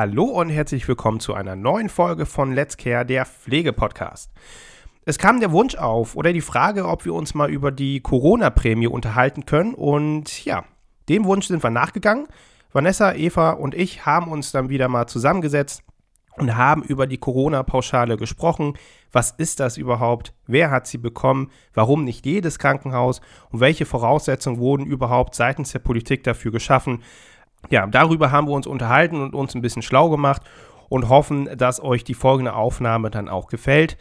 Hallo und herzlich willkommen zu einer neuen Folge von Let's Care, der Pflegepodcast. Es kam der Wunsch auf oder die Frage, ob wir uns mal über die Corona-Prämie unterhalten können und ja, dem Wunsch sind wir nachgegangen. Vanessa, Eva und ich haben uns dann wieder mal zusammengesetzt und haben über die Corona-Pauschale gesprochen. Was ist das überhaupt? Wer hat sie bekommen? Warum nicht jedes Krankenhaus? Und welche Voraussetzungen wurden überhaupt seitens der Politik dafür geschaffen? Ja, darüber haben wir uns unterhalten und uns ein bisschen schlau gemacht und hoffen, dass euch die folgende Aufnahme dann auch gefällt.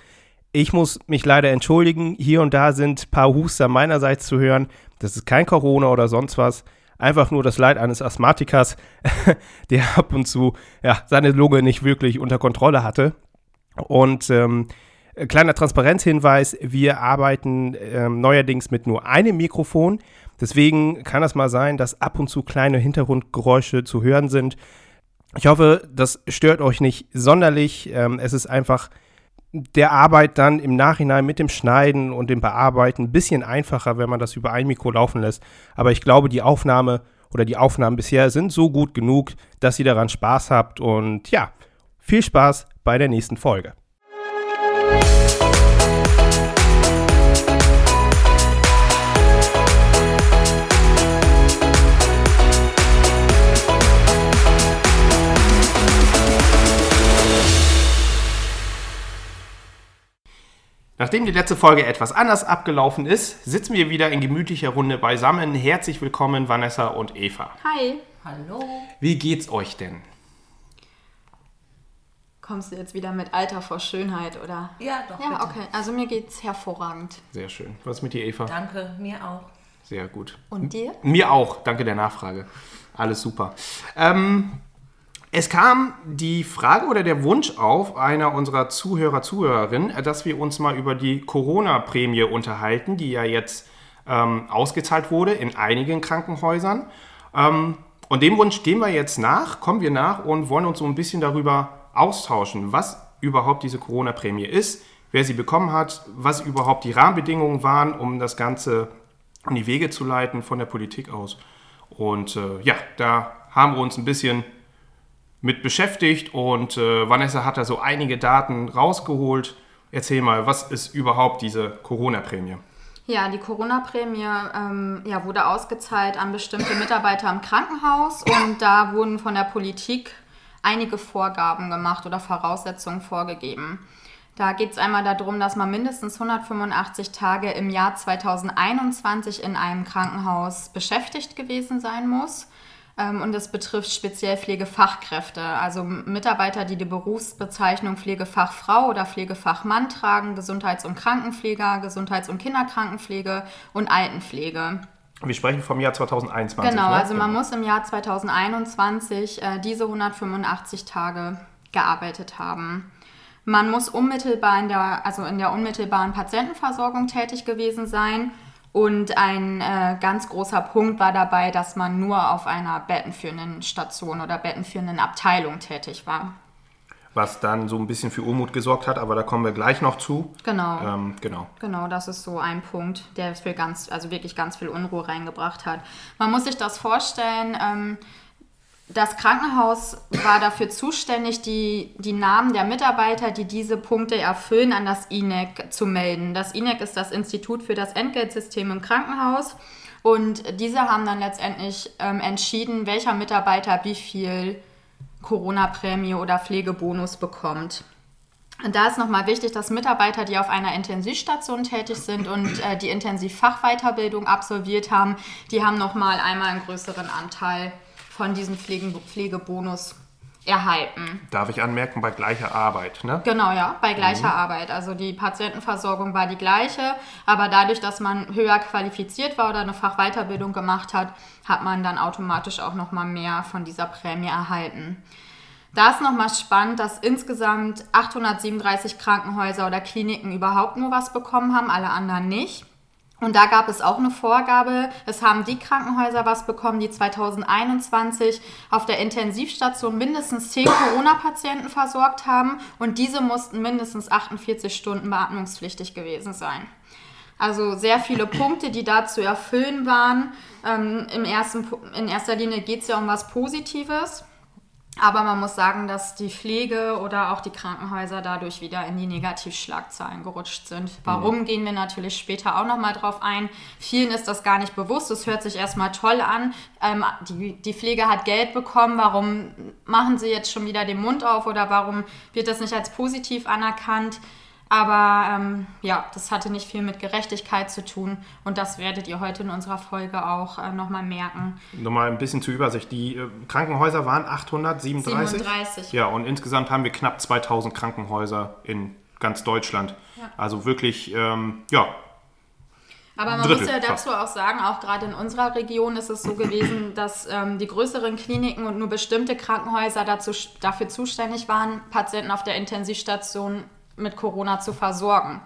Ich muss mich leider entschuldigen, hier und da sind ein paar Huster meinerseits zu hören. Das ist kein Corona oder sonst was. Einfach nur das Leid eines Asthmatikers, der ab und zu ja, seine Lunge nicht wirklich unter Kontrolle hatte. Und ähm, kleiner Transparenzhinweis, wir arbeiten ähm, neuerdings mit nur einem Mikrofon. Deswegen kann es mal sein, dass ab und zu kleine Hintergrundgeräusche zu hören sind. Ich hoffe, das stört euch nicht sonderlich. Ähm, es ist einfach der Arbeit dann im Nachhinein mit dem Schneiden und dem Bearbeiten ein bisschen einfacher, wenn man das über ein Mikro laufen lässt. Aber ich glaube, die Aufnahme oder die Aufnahmen bisher sind so gut genug, dass ihr daran Spaß habt. Und ja, viel Spaß bei der nächsten Folge. Nachdem die letzte Folge etwas anders abgelaufen ist, sitzen wir wieder in gemütlicher Runde beisammen. Herzlich willkommen, Vanessa und Eva. Hi. Hallo. Wie geht's euch denn? Kommst du jetzt wieder mit Alter vor Schönheit, oder? Ja, doch. Ja, bitte. okay. Also mir geht's hervorragend. Sehr schön. Was ist mit dir, Eva? Danke, mir auch. Sehr gut. Und dir? Mir auch. Danke der Nachfrage. Alles super. Ähm, es kam die Frage oder der Wunsch auf einer unserer Zuhörer, Zuhörerinnen, dass wir uns mal über die Corona-Prämie unterhalten, die ja jetzt ähm, ausgezahlt wurde in einigen Krankenhäusern. Ähm, und dem Wunsch gehen wir jetzt nach, kommen wir nach und wollen uns so ein bisschen darüber austauschen, was überhaupt diese Corona-Prämie ist, wer sie bekommen hat, was überhaupt die Rahmenbedingungen waren, um das Ganze in die Wege zu leiten von der Politik aus. Und äh, ja, da haben wir uns ein bisschen mit beschäftigt und äh, Vanessa hat da so einige Daten rausgeholt. Erzähl mal, was ist überhaupt diese Corona-Prämie? Ja, die Corona-Prämie ähm, ja, wurde ausgezahlt an bestimmte Mitarbeiter im Krankenhaus und da wurden von der Politik einige Vorgaben gemacht oder Voraussetzungen vorgegeben. Da geht es einmal darum, dass man mindestens 185 Tage im Jahr 2021 in einem Krankenhaus beschäftigt gewesen sein muss. Ähm, Und das betrifft speziell Pflegefachkräfte, also Mitarbeiter, die die Berufsbezeichnung Pflegefachfrau oder Pflegefachmann tragen, Gesundheits- und Krankenpfleger, Gesundheits- und Kinderkrankenpflege und Altenpflege. Wir sprechen vom Jahr 2021. Genau, ne? also man muss im Jahr 2021 äh, diese 185 Tage gearbeitet haben. Man muss unmittelbar in der, also in der unmittelbaren Patientenversorgung tätig gewesen sein. Und ein äh, ganz großer Punkt war dabei, dass man nur auf einer bettenführenden Station oder bettenführenden Abteilung tätig war. Was dann so ein bisschen für Unmut gesorgt hat, aber da kommen wir gleich noch zu. Genau. Ähm, genau. Genau, das ist so ein Punkt, der für ganz, also wirklich ganz viel Unruhe reingebracht hat. Man muss sich das vorstellen, ähm, das Krankenhaus war dafür zuständig, die, die Namen der Mitarbeiter, die diese Punkte erfüllen, an das INEC zu melden. Das INEC ist das Institut für das Entgeltsystem im Krankenhaus. Und diese haben dann letztendlich ähm, entschieden, welcher Mitarbeiter wie viel Corona-Prämie oder Pflegebonus bekommt. Und da ist nochmal wichtig, dass Mitarbeiter, die auf einer Intensivstation tätig sind und äh, die Intensivfachweiterbildung absolviert haben, die haben nochmal einmal einen größeren Anteil von diesem Pflegen Pflegebonus erhalten. Darf ich anmerken, bei gleicher Arbeit, ne? Genau, ja, bei gleicher Arbeit. Also die Patientenversorgung war die gleiche, aber dadurch, dass man höher qualifiziert war oder eine Fachweiterbildung gemacht hat, hat man dann automatisch auch nochmal mehr von dieser Prämie erhalten. Da ist nochmal spannend, dass insgesamt 837 Krankenhäuser oder Kliniken überhaupt nur was bekommen haben, alle anderen nicht. Und da gab es auch eine Vorgabe, es haben die Krankenhäuser was bekommen, die 2021 auf der Intensivstation mindestens 10 Corona-Patienten versorgt haben und diese mussten mindestens 48 Stunden beatmungspflichtig gewesen sein. Also sehr viele Punkte, die da zu erfüllen waren. Ähm, im ersten, in erster Linie geht es ja um was Positives. Aber man muss sagen, dass die Pflege oder auch die Krankenhäuser dadurch wieder in die Negativschlagzeilen gerutscht sind. Warum mhm. gehen wir natürlich später auch nochmal drauf ein. Vielen ist das gar nicht bewusst. Es hört sich erstmal toll an. Ähm, die, die Pflege hat Geld bekommen. Warum machen sie jetzt schon wieder den Mund auf oder warum wird das nicht als positiv anerkannt? Aber ähm, ja, das hatte nicht viel mit Gerechtigkeit zu tun und das werdet ihr heute in unserer Folge auch äh, nochmal merken. Nochmal ein bisschen zur Übersicht. Die äh, Krankenhäuser waren 837. 37. Ja, und insgesamt haben wir knapp 2000 Krankenhäuser in ganz Deutschland. Ja. Also wirklich, ähm, ja. Aber man Drittel muss ja dazu auch sagen, auch gerade in unserer Region ist es so gewesen, dass ähm, die größeren Kliniken und nur bestimmte Krankenhäuser dazu, dafür zuständig waren, Patienten auf der Intensivstation mit Corona zu versorgen.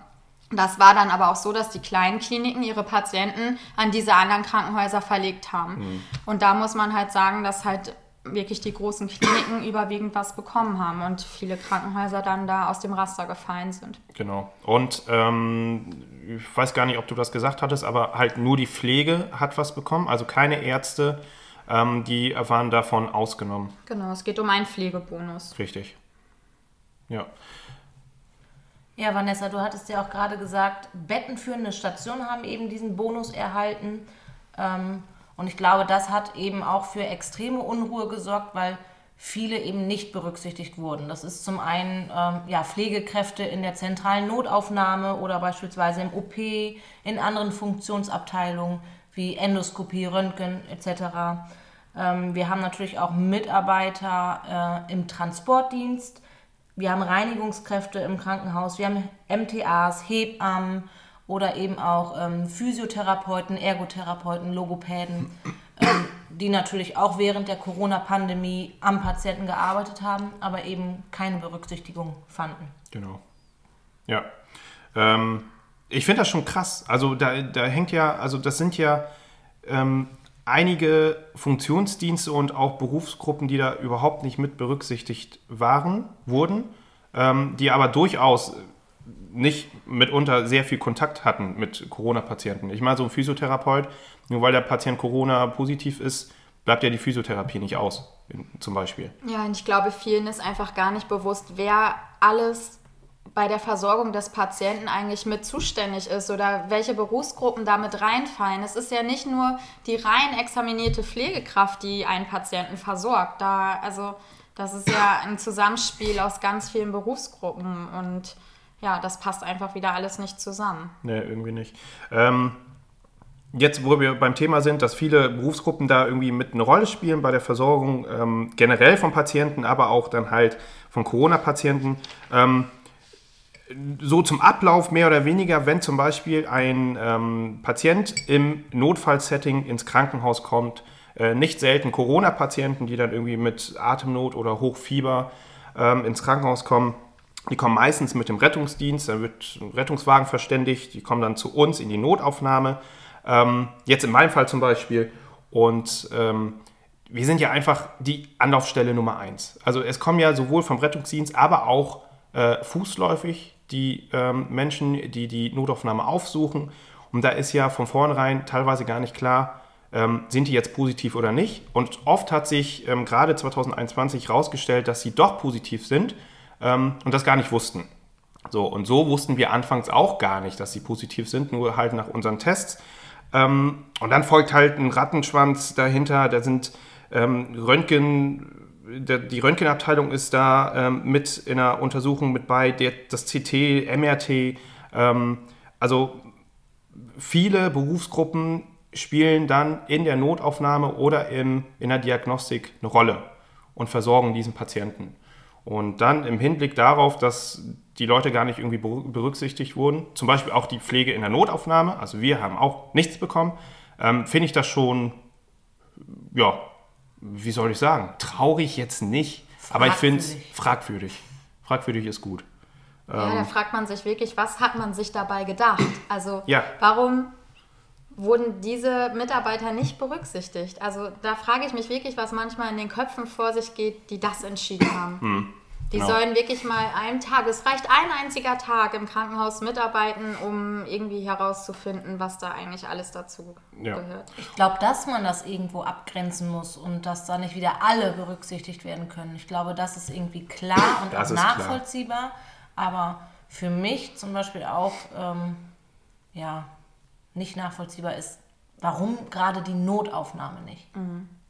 Das war dann aber auch so, dass die kleinen Kliniken ihre Patienten an diese anderen Krankenhäuser verlegt haben. Mhm. Und da muss man halt sagen, dass halt wirklich die großen Kliniken überwiegend was bekommen haben und viele Krankenhäuser dann da aus dem Raster gefallen sind. Genau. Und ähm, ich weiß gar nicht, ob du das gesagt hattest, aber halt nur die Pflege hat was bekommen, also keine Ärzte, ähm, die waren davon ausgenommen. Genau, es geht um einen Pflegebonus. Richtig. Ja. Ja, Vanessa, du hattest ja auch gerade gesagt, bettenführende Stationen haben eben diesen Bonus erhalten. Ähm, und ich glaube, das hat eben auch für extreme Unruhe gesorgt, weil viele eben nicht berücksichtigt wurden. Das ist zum einen ähm, ja, Pflegekräfte in der zentralen Notaufnahme oder beispielsweise im OP, in anderen Funktionsabteilungen wie Endoskopie, Röntgen etc. Ähm, wir haben natürlich auch Mitarbeiter äh, im Transportdienst wir haben Reinigungskräfte im Krankenhaus, wir haben MTAs, Hebammen oder eben auch ähm, Physiotherapeuten, Ergotherapeuten, Logopäden, ähm, die natürlich auch während der Corona-Pandemie am Patienten gearbeitet haben, aber eben keine Berücksichtigung fanden. Genau. Ja. Ähm, ich finde das schon krass. Also da, da hängt ja, also das sind ja ähm, einige Funktionsdienste und auch Berufsgruppen, die da überhaupt nicht mit berücksichtigt waren, wurden, ähm, die aber durchaus nicht mitunter sehr viel Kontakt hatten mit Corona-Patienten. Ich meine, so ein Physiotherapeut, nur weil der Patient Corona positiv ist, bleibt ja die Physiotherapie nicht aus, zum Beispiel. Ja, und ich glaube, vielen ist einfach gar nicht bewusst, wer alles bei der Versorgung des Patienten eigentlich mit zuständig ist oder welche Berufsgruppen damit reinfallen. Es ist ja nicht nur die rein examinierte Pflegekraft, die einen Patienten versorgt. Da, also das ist ja ein Zusammenspiel aus ganz vielen Berufsgruppen und ja, das passt einfach wieder alles nicht zusammen. Nee, irgendwie nicht. Ähm, jetzt, wo wir beim Thema sind, dass viele Berufsgruppen da irgendwie mit eine Rolle spielen bei der Versorgung ähm, generell von Patienten, aber auch dann halt von Corona-Patienten. Ähm, so zum Ablauf mehr oder weniger, wenn zum Beispiel ein ähm, Patient im Notfallsetting ins Krankenhaus kommt, äh, nicht selten Corona-Patienten, die dann irgendwie mit Atemnot oder Hochfieber ähm, ins Krankenhaus kommen, die kommen meistens mit dem Rettungsdienst, da wird ein Rettungswagen verständigt, die kommen dann zu uns in die Notaufnahme, ähm, jetzt in meinem Fall zum Beispiel, und ähm, wir sind ja einfach die Anlaufstelle Nummer eins. Also es kommen ja sowohl vom Rettungsdienst, aber auch äh, fußläufig die ähm, Menschen, die die Notaufnahme aufsuchen. Und da ist ja von vornherein teilweise gar nicht klar, ähm, sind die jetzt positiv oder nicht. Und oft hat sich ähm, gerade 2021 herausgestellt, dass sie doch positiv sind ähm, und das gar nicht wussten. So, und so wussten wir anfangs auch gar nicht, dass sie positiv sind, nur halt nach unseren Tests. Ähm, und dann folgt halt ein Rattenschwanz dahinter, da sind ähm, Röntgen der, die Röntgenabteilung ist da ähm, mit in der Untersuchung mit bei, der, das CT, MRT. Ähm, also viele Berufsgruppen spielen dann in der Notaufnahme oder im, in der Diagnostik eine Rolle und versorgen diesen Patienten. Und dann im Hinblick darauf, dass die Leute gar nicht irgendwie berücksichtigt wurden, zum Beispiel auch die Pflege in der Notaufnahme, also wir haben auch nichts bekommen, ähm, finde ich das schon ja, wie soll ich sagen, traurig jetzt nicht, aber ich finde es fragwürdig. Fragwürdig ist gut. Ja, ähm, da fragt man sich wirklich, was hat man sich dabei gedacht? Also ja. warum wurden diese Mitarbeiter nicht berücksichtigt? Also da frage ich mich wirklich, was manchmal in den Köpfen vor sich geht, die das entschieden haben. Hm. Die Genau. sollen wirklich mal einen Tag, es reicht ein einziger Tag im Krankenhaus mitarbeiten, um irgendwie herauszufinden, was da eigentlich alles dazu Ja. gehört. Ich glaube, dass man das irgendwo abgrenzen muss und dass da nicht wieder alle berücksichtigt werden können. Ich glaube, das ist irgendwie klar und Das auch ist klar. nachvollziehbar. Aber für mich zum Beispiel auch ähm, ja, nicht nachvollziehbar ist, warum gerade die Notaufnahme nicht.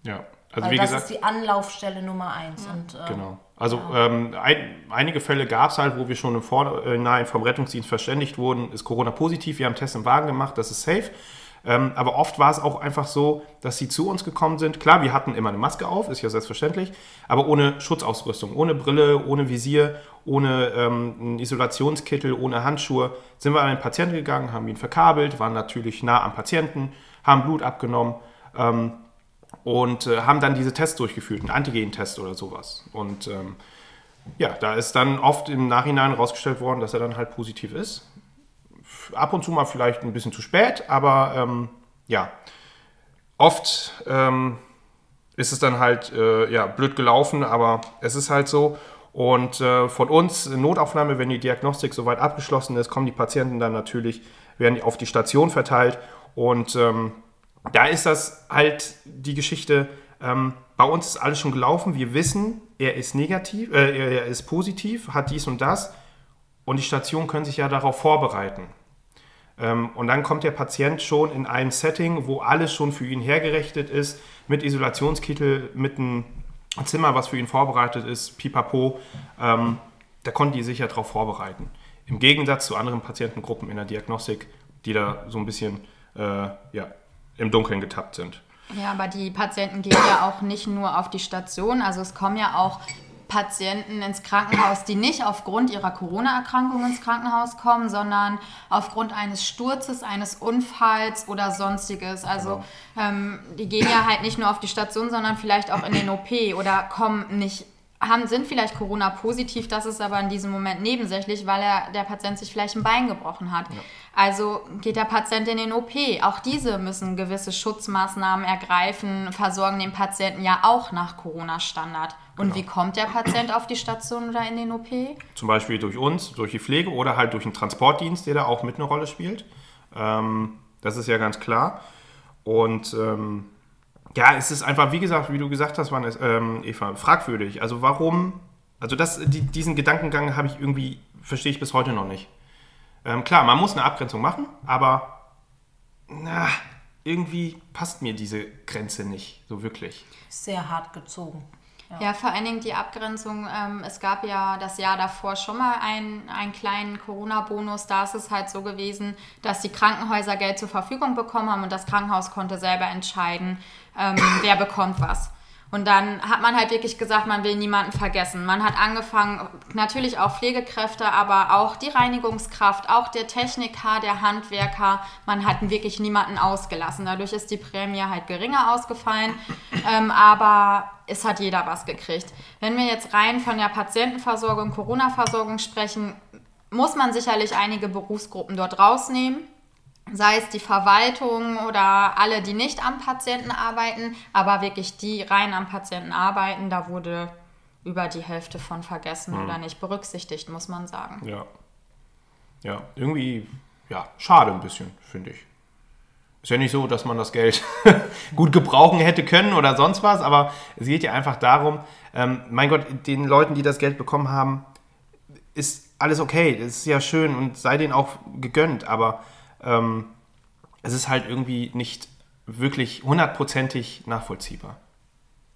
Ja, also Weil wie das gesagt, ist die Anlaufstelle Nummer eins. Und, äh, Genau. Also ähm, ein, einige Fälle gab es halt, wo wir schon im Vorhinein vom Rettungsdienst verständigt wurden, ist Corona positiv, wir haben Tests im Wagen gemacht, das ist safe. Ähm, aber oft war es auch einfach so, dass sie zu uns gekommen sind. Klar, wir hatten immer eine Maske auf, ist ja selbstverständlich, aber ohne Schutzausrüstung, ohne Brille, ohne Visier, ohne ähm, einen Isolationskittel, ohne Handschuhe, sind wir an den Patienten gegangen, haben ihn verkabelt, waren natürlich nah am Patienten, haben Blut abgenommen. Ähm, und äh, haben dann diese Tests durchgeführt, einen Antigen-Test oder sowas. Und ähm, ja, da ist dann oft im Nachhinein rausgestellt worden, dass er dann halt positiv ist. Ab und zu mal vielleicht ein bisschen zu spät, aber ähm, ja, oft ähm, ist es dann halt äh, ja, blöd gelaufen, aber es ist halt so. Und äh, von uns Notaufnahme, wenn die Diagnostik soweit abgeschlossen ist, kommen die Patienten dann natürlich, werden auf die Station verteilt. Und ähm, da ist das halt die Geschichte, ähm, bei uns ist alles schon gelaufen, wir wissen, er ist negativ, äh, er ist positiv, hat dies und das und die Stationen können sich ja darauf vorbereiten. Ähm, und dann kommt der Patient schon in ein Setting, wo alles schon für ihn hergerichtet ist, mit Isolationskittel, mit einem Zimmer, was für ihn vorbereitet ist, pipapo. Ähm, da konnten die sich ja darauf vorbereiten. Im Gegensatz zu anderen Patientengruppen in der Diagnostik, die da so ein bisschen äh, ja, im Dunkeln getappt sind. Ja, aber die Patienten gehen ja auch nicht nur auf die Station. Also es kommen ja auch Patienten ins Krankenhaus, die nicht aufgrund ihrer Corona-Erkrankung ins Krankenhaus kommen, sondern aufgrund eines Sturzes, eines Unfalls oder sonstiges. Also ähm, die gehen ja halt nicht nur auf die Station, sondern vielleicht auch in den OP oder kommen nicht haben, sind vielleicht Corona-positiv, das ist aber in diesem Moment nebensächlich, weil er, der Patient sich vielleicht ein Bein gebrochen hat. Also geht der Patient in den OP. Auch diese müssen gewisse Schutzmaßnahmen ergreifen, versorgen den Patienten ja auch nach Corona-Standard. Und wie kommt der Patient auf die Station oder in den OP? Zum Beispiel durch uns, durch die Pflege oder halt durch einen Transportdienst, der da auch mit eine Rolle spielt. Ähm, das ist ja ganz klar. Und ähm, ja, es ist einfach, wie gesagt, wie du gesagt hast, Vanessa, ähm, Eva, fragwürdig. Also warum, also das, die, diesen Gedankengang habe ich irgendwie, verstehe ich bis heute noch nicht. Ähm, klar, man muss eine Abgrenzung machen, aber na, irgendwie passt mir diese Grenze nicht so wirklich. Sehr hart gezogen. Ja, vor allen Dingen die Abgrenzung. Ähm, es gab ja das Jahr davor schon mal einen, einen kleinen Corona-Bonus. Da ist es halt so gewesen, dass die Krankenhäuser Geld zur Verfügung bekommen haben und das Krankenhaus konnte selber entscheiden, ähm, wer bekommt was. Und dann hat man halt wirklich gesagt, man will niemanden vergessen. Man hat angefangen, natürlich auch Pflegekräfte, aber auch die Reinigungskraft, auch der Techniker, der Handwerker. Man hat wirklich niemanden ausgelassen. Dadurch ist die Prämie halt geringer ausgefallen, ähm, aber es hat jeder was gekriegt. Wenn wir jetzt rein von der Patientenversorgung, Corona-Versorgung sprechen, muss man sicherlich einige Berufsgruppen dort rausnehmen sei es die Verwaltung oder alle, die nicht am Patienten arbeiten, aber wirklich die rein am Patienten arbeiten, da wurde über die Hälfte von vergessen oder nicht berücksichtigt, muss man sagen. Ja. Ja, irgendwie, ja, schade ein bisschen, finde ich. Ist ja nicht so, dass man das Geld gut gebrauchen hätte können oder sonst was, aber es geht ja einfach darum, ähm, mein Gott, den Leuten, die das Geld bekommen haben, ist alles okay, das ist ja schön und sei denen auch gegönnt, aber ähm, es ist halt irgendwie nicht wirklich hundertprozentig nachvollziehbar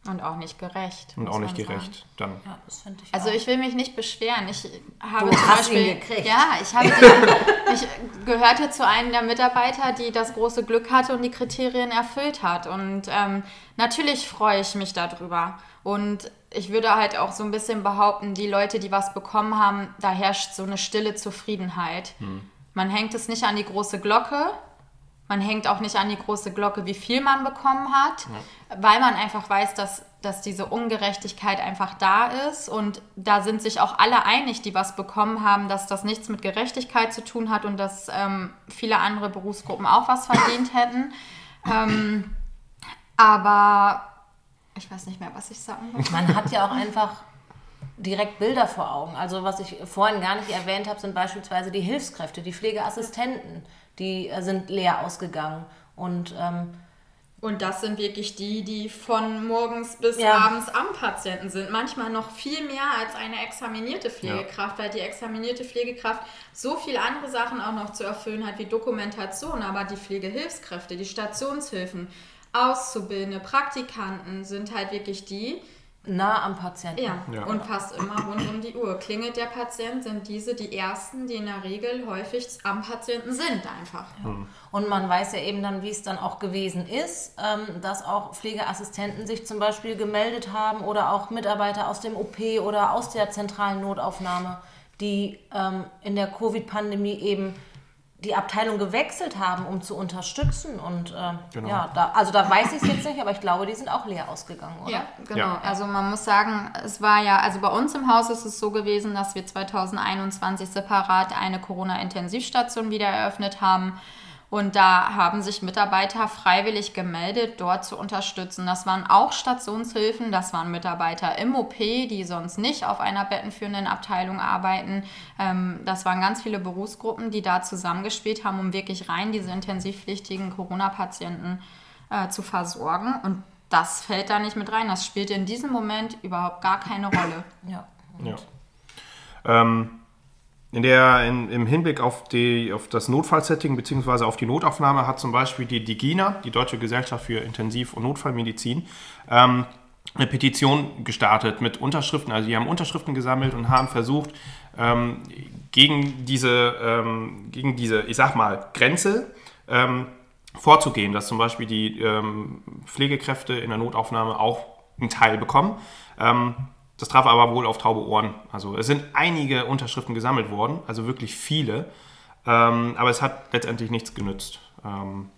Und auch nicht gerecht. und auch nicht sagen. gerecht. Dann. Ja, das finde ich Also auch. ich will mich nicht beschweren. Ich habe Du zum Beispiel, gekriegt. ja, ich habe ich gehörte zu einem der Mitarbeiter, die das große Glück hatte und die Kriterien erfüllt hat. Und ähm, natürlich freue ich mich darüber. Und ich würde halt auch so ein bisschen behaupten, die Leute, die was bekommen haben, da herrscht so eine stille Zufriedenheit. Man hängt es nicht an die große Glocke. Man hängt auch nicht an die große Glocke, wie viel man bekommen hat, weil man einfach weiß, dass, dass diese Ungerechtigkeit einfach da ist. Und da sind sich auch alle einig, die was bekommen haben, dass das nichts mit Gerechtigkeit zu tun hat und dass ähm, viele andere Berufsgruppen auch was verdient hätten. Ähm, aber ich weiß nicht mehr, was ich sagen wollte. Man hat ja auch einfach direkt Bilder vor Augen. Also was ich vorhin gar nicht erwähnt habe, sind beispielsweise die Hilfskräfte, die Pflegeassistenten, die äh, sind leer ausgegangen. Und ähm, und das sind wirklich die, die von morgens bis ja. abends am Patienten sind. Manchmal noch viel mehr als eine examinierte Pflegekraft, ja. weil die examinierte Pflegekraft so viele andere Sachen auch noch zu erfüllen hat, wie Dokumentation. Aber die Pflegehilfskräfte, die Stationshilfen, Auszubildende, Praktikanten sind halt wirklich die, nah am Patienten. Ja, ja, und fast immer rund um die Uhr. Klingelt der Patient, sind diese die ersten, die in der Regel häufig am Patienten sind einfach. Ja. Mhm. Und man weiß ja eben dann, wie es dann auch gewesen ist, ähm, dass auch Pflegeassistenten sich zum Beispiel gemeldet haben oder auch Mitarbeiter aus dem OP oder aus der zentralen Notaufnahme, die ähm, in der Covid-Pandemie eben die Abteilung gewechselt haben, um zu unterstützen. Und äh, genau. ja, da, also da weiß ich es jetzt nicht, aber ich glaube, die sind auch leer ausgegangen, oder? Ja, genau. Ja. Also man muss sagen, es war ja, also bei uns im Haus ist es so gewesen, dass wir 2021 separat eine Corona-Intensivstation wieder eröffnet haben. Und da haben sich Mitarbeiter freiwillig gemeldet, dort zu unterstützen. Das waren auch Stationshilfen, das waren Mitarbeiter im OP, die sonst nicht auf einer bettenführenden Abteilung arbeiten. Ähm, das waren ganz viele Berufsgruppen, die da zusammengespielt haben, um wirklich rein diese intensivpflichtigen Corona-Patienten äh, zu versorgen. Und das fällt da nicht mit rein. Das spielt in diesem Moment überhaupt gar keine Rolle. Ja. ja. Ähm, in der, in, Im Hinblick auf, die, auf das Notfallsetting bzw. auf die Notaufnahme hat zum Beispiel die DIGINA, die Deutsche Gesellschaft für Intensiv- und Notfallmedizin, ähm, eine Petition gestartet mit Unterschriften. Also die haben Unterschriften gesammelt und haben versucht, ähm, gegen, diese, ähm, gegen diese, ich sag mal, Grenze ähm, vorzugehen, dass zum Beispiel die ähm, Pflegekräfte in der Notaufnahme auch einen Teil bekommen. Das traf aber wohl auf taube Ohren. Also es sind einige Unterschriften gesammelt worden, also wirklich viele. Ähm, aber es hat letztendlich nichts genützt. Ähm,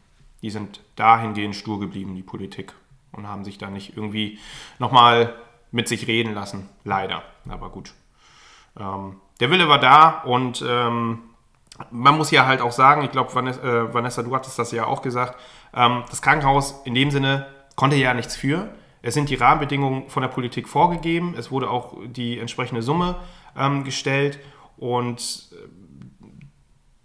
die sind dahingehend stur geblieben, die Politik, und haben sich da nicht irgendwie nochmal mit sich reden lassen. Leider. Aber gut. Ähm, der Wille war da und ähm, man muss ja halt auch sagen, ich glaube, Vanessa, äh, Vanessa, du hattest das ja auch gesagt, ähm, das Krankenhaus in dem Sinne konnte ja nichts für. Es sind die Rahmenbedingungen von der Politik vorgegeben. Es wurde auch die entsprechende Summe ähm, gestellt und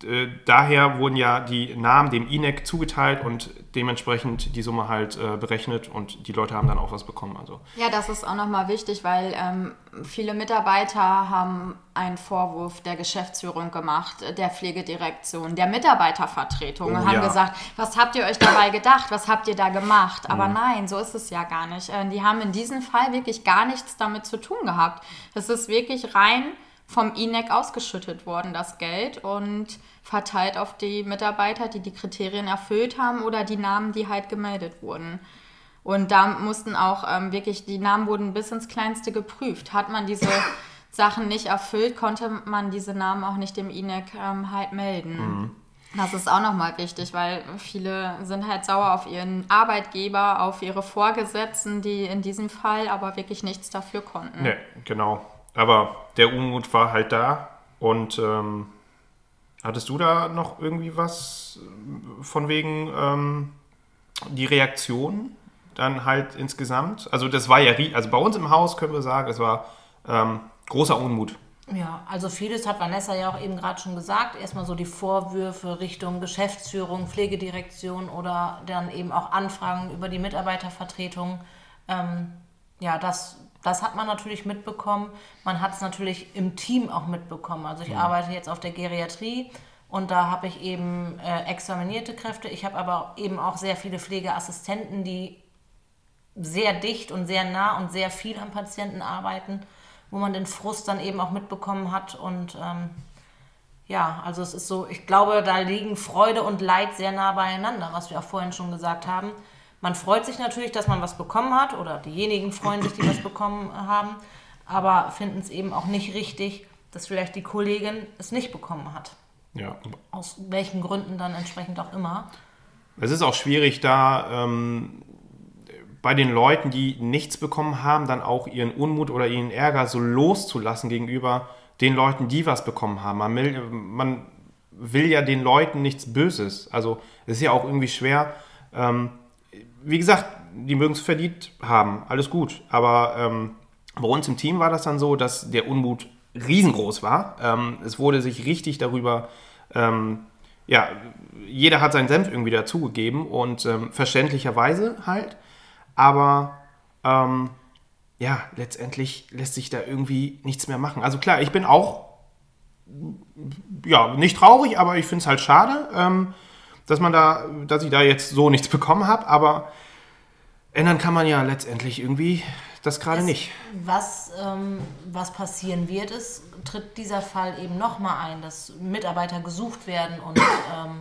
äh, daher wurden ja die Namen dem INEC zugeteilt und dementsprechend die Summe halt äh, berechnet und die Leute haben dann auch was bekommen. Also. Ja, das ist auch nochmal wichtig, weil ähm, viele Mitarbeiter haben einen Vorwurf der Geschäftsführung gemacht, der Pflegedirektion, der Mitarbeitervertretung oh, und haben ja. gesagt, was habt ihr euch dabei gedacht, was habt ihr da gemacht? Aber mhm. nein, so ist es ja gar nicht. Äh, die haben in diesem Fall wirklich gar nichts damit zu tun gehabt. Das ist wirklich rein vom INEC ausgeschüttet worden, das Geld, und verteilt auf die Mitarbeiter, die die Kriterien erfüllt haben oder die Namen, die halt gemeldet wurden. Und da mussten auch ähm, wirklich, die Namen wurden bis ins Kleinste geprüft. Hat man diese Sachen nicht erfüllt, konnte man diese Namen auch nicht dem INEC ähm, halt melden. Mhm. Das ist auch nochmal wichtig, weil viele sind halt sauer auf ihren Arbeitgeber, auf ihre Vorgesetzten, die in diesem Fall aber wirklich nichts dafür konnten. Nee, genau. Aber der Unmut war halt da. Und ähm, hattest du da noch irgendwie was von wegen ähm, die Reaktion dann halt insgesamt? Also das war ja, also bei uns im Haus können wir sagen, es war ähm, großer Unmut. Ja, also vieles hat Vanessa ja auch eben gerade schon gesagt. Erstmal so die Vorwürfe Richtung Geschäftsführung, Pflegedirektion oder dann eben auch Anfragen über die Mitarbeitervertretung. Ähm, ja, das das hat man natürlich mitbekommen. Man hat es natürlich im Team auch mitbekommen. Also ich ja. arbeite jetzt auf der Geriatrie und da habe ich eben äh, examinierte Kräfte. Ich habe aber eben auch sehr viele Pflegeassistenten, die sehr dicht und sehr nah und sehr viel am Patienten arbeiten, wo man den Frust dann eben auch mitbekommen hat. Und ähm, ja, also es ist so, ich glaube, da liegen Freude und Leid sehr nah beieinander, was wir auch vorhin schon gesagt haben. Man freut sich natürlich, dass man was bekommen hat oder diejenigen freuen sich, die was bekommen haben, aber finden es eben auch nicht richtig, dass vielleicht die Kollegin es nicht bekommen hat. Ja. Aus welchen Gründen dann entsprechend auch immer. Es ist auch schwierig, da ähm, bei den Leuten, die nichts bekommen haben, dann auch ihren Unmut oder ihren Ärger so loszulassen gegenüber den Leuten, die was bekommen haben. Man will, man will ja den Leuten nichts Böses. Also es ist ja auch irgendwie schwer, ähm, wie gesagt, die mögen es verdient haben, alles gut. Aber ähm, Bei uns im Team war das dann so, dass der Unmut riesengroß war. Ähm, es wurde sich richtig darüber, ähm, ja, jeder hat seinen Senf irgendwie dazugegeben und ähm, verständlicherweise halt. Aber ähm, ja, letztendlich lässt sich da irgendwie nichts mehr machen. Also klar, ich bin auch ja, nicht traurig, aber ich finde es halt schade, ähm, dass man da, dass ich da jetzt so nichts bekommen habe, aber ändern kann man ja letztendlich irgendwie das gerade nicht. Was, ähm, was passieren wird, ist, tritt dieser Fall eben nochmal ein, dass Mitarbeiter gesucht werden und ähm,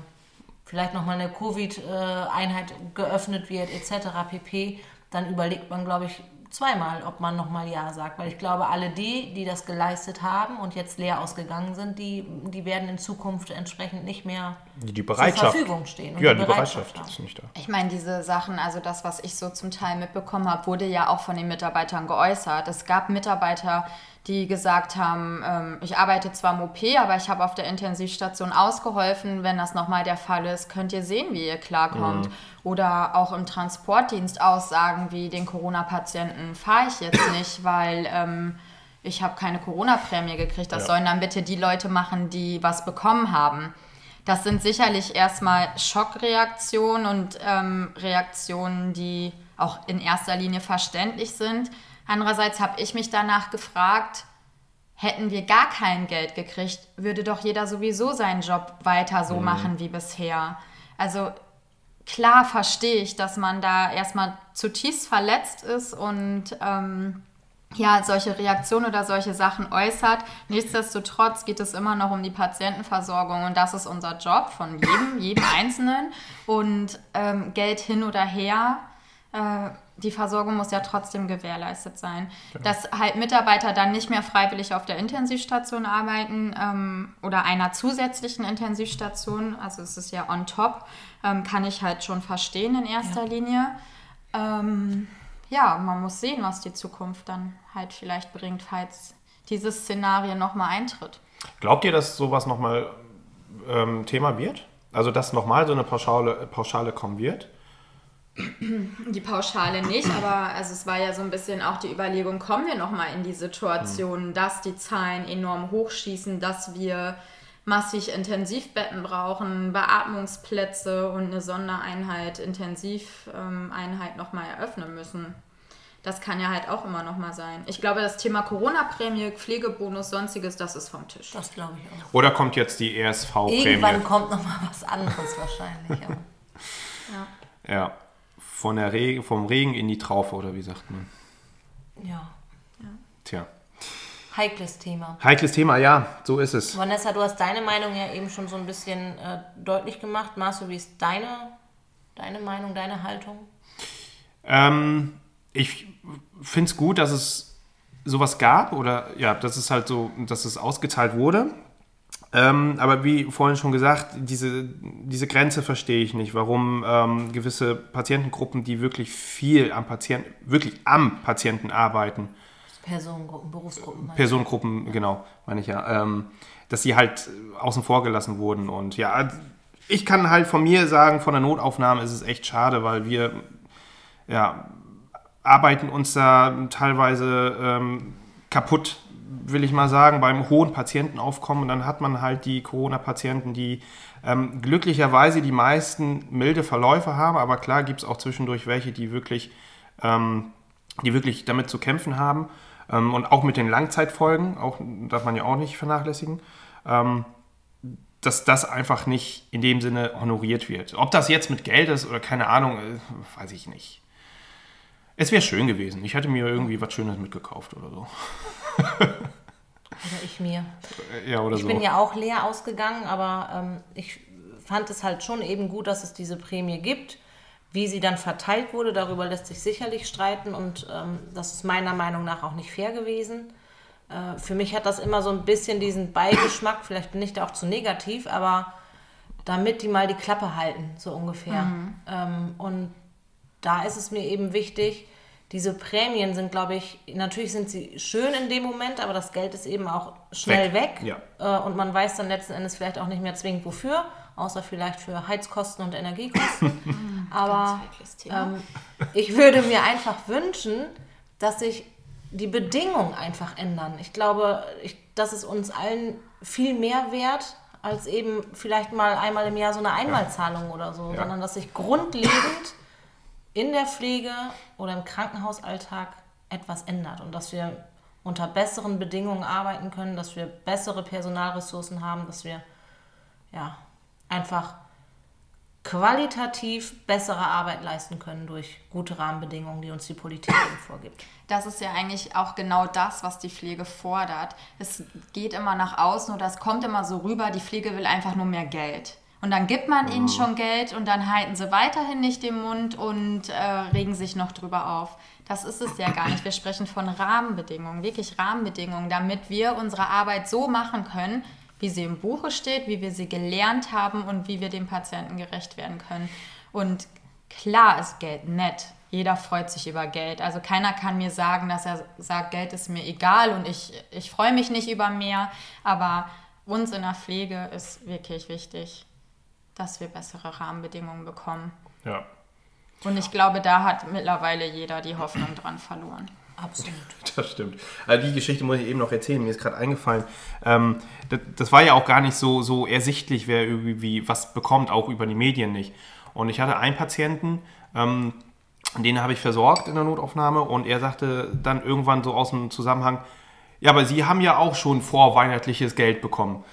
vielleicht nochmal eine Covid-Einheit geöffnet wird, etc. pp. Dann überlegt man, glaube ich, zweimal, ob man nochmal Ja sagt. Weil ich glaube, alle die, die das geleistet haben und jetzt leer ausgegangen sind, die, die werden in Zukunft entsprechend nicht mehr die Bereitschaft. zur Verfügung stehen. ja, die, die Bereitschaft, Bereitschaft ist nicht da. Ich meine, diese Sachen, also das, was ich so zum Teil mitbekommen habe, wurde ja auch von den Mitarbeitern geäußert. Es gab Mitarbeiter, die gesagt haben, ähm, ich arbeite zwar im OP, aber ich habe auf der Intensivstation ausgeholfen. Wenn das nochmal der Fall ist, könnt ihr sehen, wie ihr klarkommt. Mhm. Oder auch im Transportdienst Aussagen wie den Corona-Patienten fahre ich jetzt nicht, weil ähm, ich habe keine Corona-Prämie gekriegt. Das ja. sollen dann bitte die Leute machen, die was bekommen haben. Das sind sicherlich erstmal Schockreaktionen und ähm, Reaktionen, die auch in erster Linie verständlich sind. Andererseits habe ich mich danach gefragt, hätten wir gar kein Geld gekriegt, würde doch jeder sowieso seinen Job weiter so mhm. machen wie bisher. Also klar verstehe ich, dass man da erstmal zutiefst verletzt ist und ähm, ja, solche Reaktionen oder solche Sachen äußert. Nichtsdestotrotz geht es immer noch um die Patientenversorgung und das ist unser Job von jedem, jedem Einzelnen. Und ähm, Geld hin oder her, äh, die Versorgung muss ja trotzdem gewährleistet sein. Genau. Dass halt Mitarbeiter dann nicht mehr freiwillig auf der Intensivstation arbeiten ähm, oder einer zusätzlichen Intensivstation, also es ist ja on top, ähm, kann ich halt schon verstehen in erster ja. Linie. Ähm, ja, man muss sehen, was die Zukunft dann halt vielleicht bringt, falls dieses Szenario nochmal eintritt. Glaubt ihr, dass sowas nochmal ähm, Thema wird? Also dass nochmal so eine Pauschale, Pauschale kommen wird? die Pauschale nicht, aber also es war ja so ein bisschen auch die Überlegung, kommen wir nochmal in die Situation, mhm. dass die Zahlen enorm hochschießen, dass wir massig Intensivbetten brauchen, Beatmungsplätze und eine Sondereinheit, Intensiveinheit ähm, nochmal eröffnen müssen. Das kann ja halt auch immer nochmal sein. Ich glaube, das Thema Corona-Prämie, Pflegebonus, sonstiges, das ist vom Tisch. Das glaube ich auch. Oder kommt jetzt die ESV-Prämie? Irgendwann kommt nochmal was anderes wahrscheinlich. ja. ja von der Regen, vom Regen in die Traufe, oder wie sagt man? Ja. ja. Tja. Heikles Thema. Heikles Thema, ja, so ist es. Vanessa, du hast deine Meinung ja eben schon so ein bisschen äh, deutlich gemacht. Marco, wie ist deine, deine Meinung, deine Haltung? Ähm, ich finde es gut, dass es sowas gab oder ja, dass es halt so, dass es ausgeteilt wurde. Ähm, aber wie vorhin schon gesagt, diese, diese Grenze verstehe ich nicht, warum ähm, gewisse Patientengruppen, die wirklich viel am Patienten, wirklich am Patienten arbeiten, Personengruppen, Berufsgruppen. Personengruppen, genau, meine ich ja, ähm, dass sie halt außen vor gelassen wurden. Und ja, ich kann halt von mir sagen, von der Notaufnahme ist es echt schade, weil wir ja, arbeiten uns da teilweise ähm, kaputt will ich mal sagen, beim hohen Patientenaufkommen. Und dann hat man halt die Corona-Patienten, die ähm, glücklicherweise die meisten milde Verläufe haben. Aber klar gibt es auch zwischendurch welche, die wirklich, ähm, die wirklich damit zu kämpfen haben. Ähm, und auch mit den Langzeitfolgen, auch, darf man ja auch nicht vernachlässigen. Ähm, dass das einfach nicht in dem Sinne honoriert wird. Ob das jetzt mit Geld ist oder keine Ahnung, äh, weiß ich nicht. Es wäre schön gewesen. Ich hätte mir irgendwie was Schönes mitgekauft oder so. oder ich mir. Ja, oder ich so. bin ja auch leer ausgegangen, aber ähm, ich fand es halt schon eben gut, dass es diese Prämie gibt. Wie sie dann verteilt wurde, darüber lässt sich sicherlich streiten und ähm, das ist meiner Meinung nach auch nicht fair gewesen. Äh, für mich hat das immer so ein bisschen diesen Beigeschmack, vielleicht bin ich da auch zu negativ, aber damit die mal die Klappe halten, so ungefähr. Mhm. Ähm, und da ist es mir eben wichtig, diese Prämien sind, glaube ich, natürlich sind sie schön in dem Moment, aber das Geld ist eben auch schnell weg. weg. Ja. Äh, und man weiß dann letzten Endes vielleicht auch nicht mehr zwingend wofür, außer vielleicht für Heizkosten und Energiekosten. aber ähm, ich würde mir einfach wünschen, dass sich die Bedingungen einfach ändern. Ich glaube, ich, dass es uns allen viel mehr wert, als eben vielleicht mal einmal im Jahr so eine Einmalzahlung oder so, Ja. sondern dass sich grundlegend in der Pflege oder im Krankenhausalltag etwas ändert und dass wir unter besseren Bedingungen arbeiten können, dass wir bessere Personalressourcen haben, dass wir ja einfach qualitativ bessere Arbeit leisten können durch gute Rahmenbedingungen, die uns die Politik vorgibt. Das ist ja eigentlich auch genau das, was die Pflege fordert. Es geht immer nach außen oder es kommt immer so rüber, die Pflege will einfach nur mehr Geld. Und dann gibt man ihnen schon Geld und dann halten sie weiterhin nicht den Mund und äh, regen sich noch drüber auf. Das ist es ja gar nicht. Wir sprechen von Rahmenbedingungen, wirklich Rahmenbedingungen, damit wir unsere Arbeit so machen können, wie sie im Buche steht, wie wir sie gelernt haben und wie wir dem Patienten gerecht werden können. Und klar ist Geld nett. Jeder freut sich über Geld. Also keiner kann mir sagen, dass er sagt, Geld ist mir egal und ich, ich freue mich nicht über mehr. Aber uns in der Pflege ist wirklich wichtig, dass wir bessere Rahmenbedingungen bekommen. Ja. Und ich glaube, da hat mittlerweile jeder die Hoffnung dran verloren. Absolut. Das stimmt. Also die Geschichte muss ich eben noch erzählen, mir ist gerade eingefallen. Ähm, das, das war ja auch gar nicht so, so ersichtlich, wer irgendwie was bekommt, auch über die Medien nicht. Und ich hatte einen Patienten, ähm, den habe ich versorgt in der Notaufnahme und er sagte dann irgendwann so aus dem Zusammenhang, ja, aber Sie haben ja auch schon vorweihnachtliches Geld bekommen.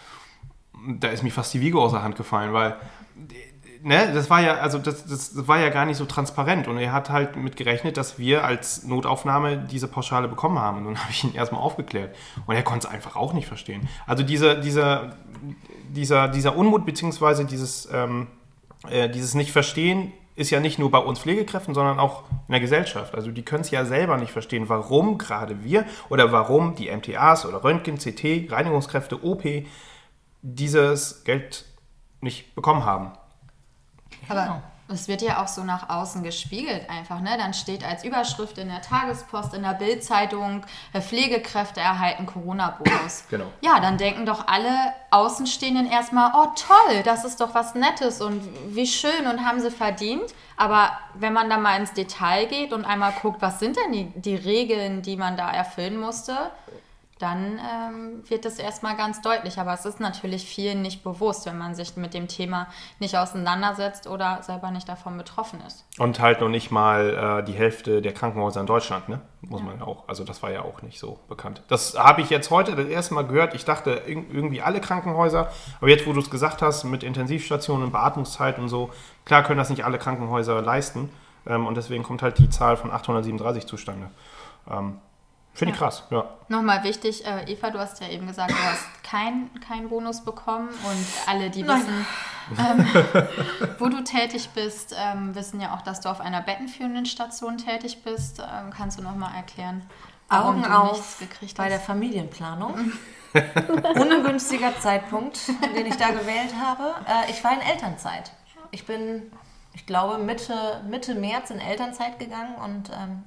Da ist mir fast die Wiege aus der Hand gefallen, weil ne, das war ja, also das, das war ja gar nicht so transparent und er hat halt mit gerechnet, dass wir als Notaufnahme diese Pauschale bekommen haben. Und dann habe ich ihn erstmal aufgeklärt. Und er konnte es einfach auch nicht verstehen. Also dieser, dieser, dieser, dieser Unmut beziehungsweise dieses, ähm, äh, dieses Nicht-Verstehen ist ja nicht nur bei uns Pflegekräften, sondern auch in der Gesellschaft. Also die können es ja selber nicht verstehen, warum gerade wir oder warum die MTAs oder Röntgen, CT, Reinigungskräfte, OP dieses Geld nicht bekommen haben. Aber es wird ja auch so nach außen gespiegelt einfach, ne? Dann steht als Überschrift in der Tagespost, in der Bildzeitung, äh, Pflegekräfte erhalten Corona-Bonus. Genau. Ja, dann denken doch alle Außenstehenden erstmal, oh toll, das ist doch was Nettes und wie schön und haben sie verdient. Aber wenn man da mal ins Detail geht und einmal guckt, was sind denn die, die Regeln, die man da erfüllen musste, dann ähm, wird das erstmal ganz deutlich. Aber es ist natürlich vielen nicht bewusst, wenn man sich mit dem Thema nicht auseinandersetzt oder selber nicht davon betroffen ist. Und halt noch nicht mal äh, die Hälfte der Krankenhäuser in Deutschland, ne? Muss man ja auch. Also das war ja auch nicht so bekannt. Das habe ich jetzt heute das erste Mal gehört. Ich dachte irg- irgendwie alle Krankenhäuser. Aber jetzt, wo du es gesagt hast, mit Intensivstationen und Beatmungszeit und so, klar können das nicht alle Krankenhäuser leisten. Ähm, und deswegen kommt halt die Zahl von 837 zustande. Ähm, Finde ich krass, ja. Nochmal wichtig, äh, Eva, du hast ja eben gesagt, du hast keinen kein Bonus bekommen und alle, die wissen, ähm, wo du tätig bist, ähm, wissen ja auch, dass du auf einer bettenführenden Station tätig bist. Ähm, kannst du nochmal erklären, warum Augen du auf nichts gekriegt bei hast? der Familienplanung. Ungünstiger Zeitpunkt, den ich da gewählt habe. Äh, ich war in Elternzeit. Ich bin, ich glaube, Mitte, Mitte März in Elternzeit gegangen und ähm,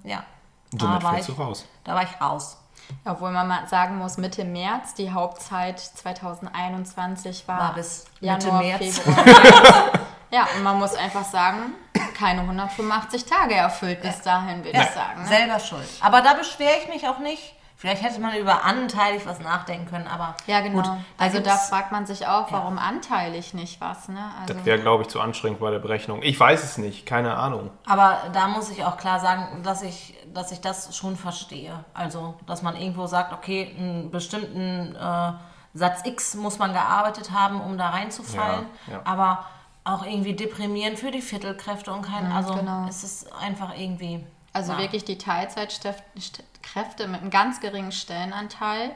ja, Somit da war, fällst ich, du raus. da war ich raus. Obwohl man mal sagen muss, Mitte März, die Hauptzeit 2021 war, War bis Mitte Januar, März. Februar. ja, und man muss einfach sagen, keine 185 Tage erfüllt bis dahin, würde ich sagen. Ne? Selber schuld. Aber da beschwere ich mich auch nicht. Vielleicht hätte man über anteilig was nachdenken können, aber Ja, genau. gut. Da also da fragt man sich auch, warum anteilig nicht was, ne? Also, Das wäre, glaube ich, zu anstrengend bei der Berechnung. Ich weiß es nicht, keine Ahnung. Aber da muss ich auch klar sagen, dass ich, dass ich das schon verstehe. Also, dass man irgendwo sagt, okay, einen bestimmten äh, Satz X muss man gearbeitet haben, um da reinzufallen. Ja, ja. Aber auch irgendwie deprimierend für die Viertelkräfte und kein, also genau. es ist einfach irgendwie. Also ja. wirklich die Teilzeitkräfte mit einem ganz geringen Stellenanteil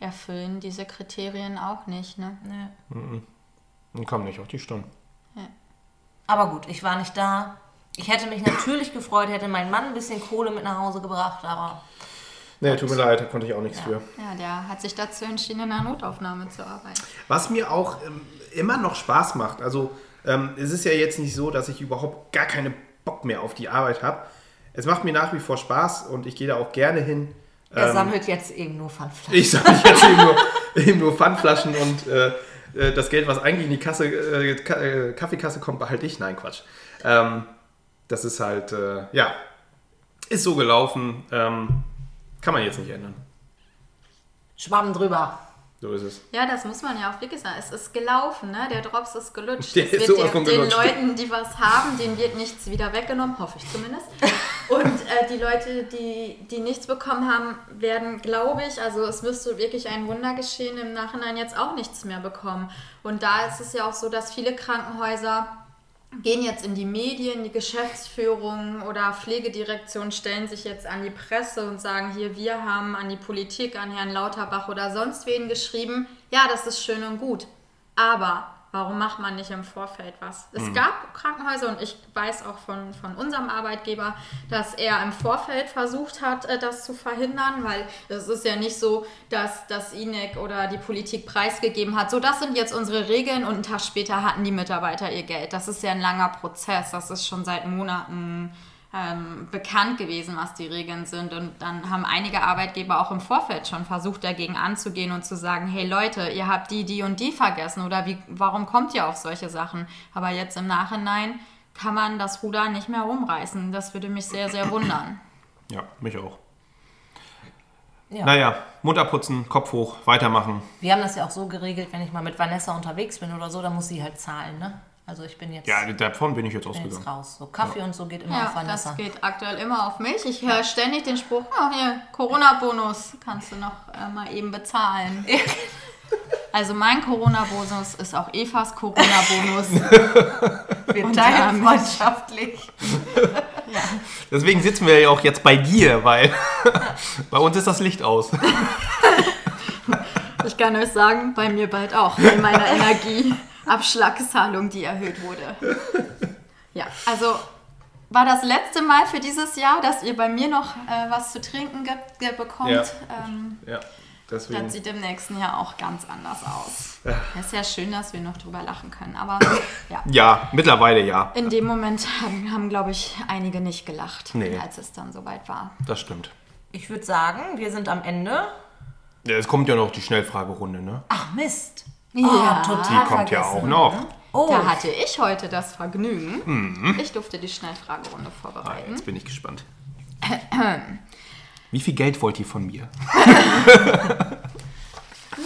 erfüllen diese Kriterien auch nicht, ne? Nee. Und komm nicht auf die Stunden. Aber gut, ich war nicht da. Ich hätte mich natürlich gefreut, hätte mein Mann ein bisschen Kohle mit nach Hause gebracht, aber Nee, tut mir leid, da konnte ich auch nichts für. Ja, der hat sich dazu entschieden, in der Notaufnahme zu arbeiten. Was mir auch ähm, immer noch Spaß macht, also ähm, es ist ja jetzt nicht so, dass ich überhaupt gar keine Bock mehr auf die Arbeit habe. Es macht mir nach wie vor Spaß und ich gehe da auch gerne hin. er Ähm, sammelt jetzt eben nur Pfandflaschen. ich sage jetzt eben nur, eben nur Pfandflaschen und äh, äh, das Geld, was eigentlich in die Kasse, äh, äh, Kaffeekasse kommt, behalte ich. Nein, Quatsch. Ähm, das ist halt, äh, ja, ist so gelaufen. Ähm, Kann man jetzt nicht ändern. Schwamm drüber. So ist es. Ja, das muss man ja auch wirklich sagen. Es ist gelaufen, ne? Der Drops ist gelutscht. Der es ist sowas von den gelutscht. Leuten, die was haben, denen wird nichts wieder weggenommen, hoffe ich zumindest. Und äh, die Leute, die, die nichts bekommen haben, werden, glaube ich, also es müsste wirklich ein Wunder geschehen, im Nachhinein jetzt auch nichts mehr bekommen. Und da ist es ja auch so, dass viele Krankenhäuser gehen jetzt in die Medien, die Geschäftsführung oder Pflegedirektion stellen sich jetzt an die Presse und sagen, hier, wir haben an die Politik, an Herrn Lauterbach oder sonst wen geschrieben, ja, das ist schön und gut, aber warum macht man nicht im Vorfeld was? Es gab Krankenhäuser und ich weiß auch von, von unserem Arbeitgeber, dass er im Vorfeld versucht hat, äh, das zu verhindern, weil es ist ja nicht so, dass das INEC oder die Politik preisgegeben hat, so das sind jetzt unsere Regeln und einen Tag später hatten die Mitarbeiter ihr Geld. Das ist ja ein langer Prozess, das ist schon seit Monaten ähm, bekannt gewesen, was die Regeln sind. Und dann haben einige Arbeitgeber auch im Vorfeld schon versucht, dagegen anzugehen und zu sagen, hey Leute, ihr habt die, die und die vergessen oder wie, warum kommt ihr auf solche Sachen? Aber jetzt im Nachhinein kann man das Ruder nicht mehr rumreißen. Das würde mich sehr, sehr wundern. Ja, mich auch. Ja. Naja, Mund abputzen, Kopf hoch, weitermachen. Wir haben das ja auch so geregelt, wenn ich mal mit Vanessa unterwegs bin oder so, dann muss sie halt zahlen, ne? Also ich bin jetzt, Ja, davon bin ich jetzt bin jetzt ausgegangen. raus. So Kaffee und so geht immer Ja, auf Vanessa. das geht aktuell immer auf mich. Ich höre ständig den Spruch, oh, hier, Corona-Bonus kannst du noch äh, mal eben bezahlen. Also mein Corona-Bonus ist auch Evas Corona-Bonus. Wir teilen freundschaftlich. Deswegen sitzen wir ja auch jetzt bei dir, weil bei uns ist das Licht aus. Ich kann euch sagen, bei mir bald auch, bei meiner Energieabschlagszahlung, die erhöht wurde. Ja, also war das letzte Mal für dieses Jahr, dass ihr bei mir noch äh, was zu trinken ge ge bekommt. Ja. Ähm, Ja, deswegen. das sieht im nächsten Jahr auch ganz anders aus. Es ist ja schön, dass wir noch drüber lachen können, aber ja. Ja, mittlerweile ja. In dem Moment haben, haben glaube ich, einige nicht gelacht, Nee. als es dann soweit war. Das stimmt. Ich würde sagen, wir sind am Ende. Ja, es kommt ja noch die Schnellfragerunde, ne? Ach Mist. Ja. Oh, total Die kommt ja auch noch. Oh, Da hatte ich heute das Vergnügen. Ich durfte die Schnellfragerunde Ah, vorbereiten. jetzt bin ich gespannt. Wie viel Geld wollt ihr von mir?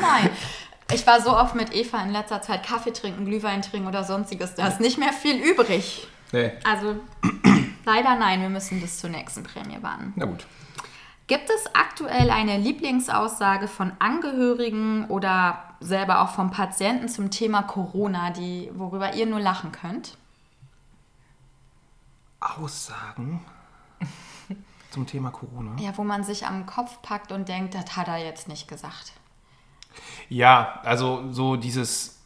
Nein. Ich war so oft mit Eva in letzter Zeit Kaffee trinken, Glühwein trinken oder sonstiges. Da ist nicht mehr viel übrig. Nee. Also leider nein, wir müssen bis zur nächsten Prämie warten. Na gut. Gibt es aktuell eine Lieblingsaussage von Angehörigen oder selber auch vom Patienten zum Thema Corona, die, worüber ihr nur lachen könnt? Aussagen zum Thema Corona. Ja, wo man sich am Kopf packt und denkt, das hat er jetzt nicht gesagt. Ja, also so dieses,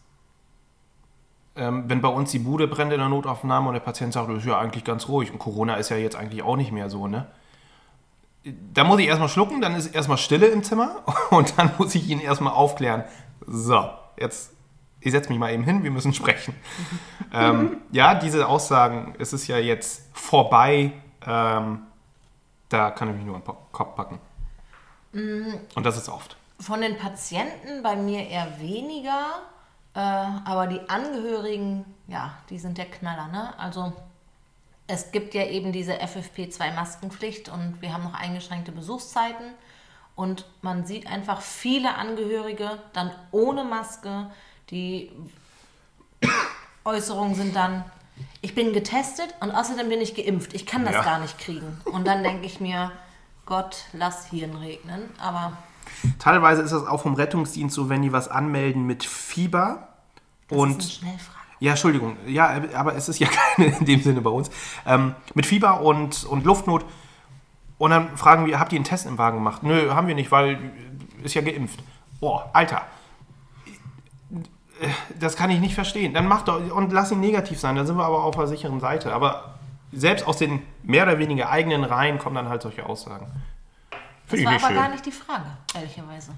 ähm, wenn bei uns die Bude brennt in der Notaufnahme und der Patient sagt, das ist ja eigentlich ganz ruhig und Corona ist ja jetzt eigentlich auch nicht mehr so, ne? Da muss ich erstmal schlucken, dann ist erstmal Stille im Zimmer und dann muss ich ihn erstmal aufklären. So, jetzt, ich setze mich mal eben hin, wir müssen sprechen. ähm, ja, diese Aussagen, es ist ja jetzt vorbei, ähm, da kann ich mich nur am Kopf packen. Und das ist oft. von den Patienten bei mir eher weniger. Äh, aber die Angehörigen, ja, die sind der Knaller, ne? Also es gibt ja eben diese FFP2-Maskenpflicht und wir haben noch eingeschränkte Besuchszeiten. Und man sieht einfach viele Angehörige dann ohne Maske. Die Äußerungen sind dann, ich bin getestet und außerdem bin ich geimpft. Ich kann das Ja. gar nicht kriegen. Und dann denke ich mir, Gott, lass Hirn regnen. Aber Teilweise ist das auch vom Rettungsdienst so, wenn die was anmelden mit Fieber das und ist eine Schnellfrage. Ja, Entschuldigung, ja, aber es ist ja keine in dem Sinne bei uns ähm, mit Fieber und, und Luftnot und dann fragen wir, habt ihr einen Test im Wagen gemacht? Nö, haben wir nicht, weil ist ja geimpft. Boah, Alter, das kann ich nicht verstehen. Dann mach doch und lass ihn negativ sein, dann sind wir aber auf der sicheren Seite. Aber selbst aus den mehr oder weniger eigenen Reihen kommen dann halt solche Aussagen. Das Finde ich war aber schön. gar nicht die Frage, ehrlicherweise.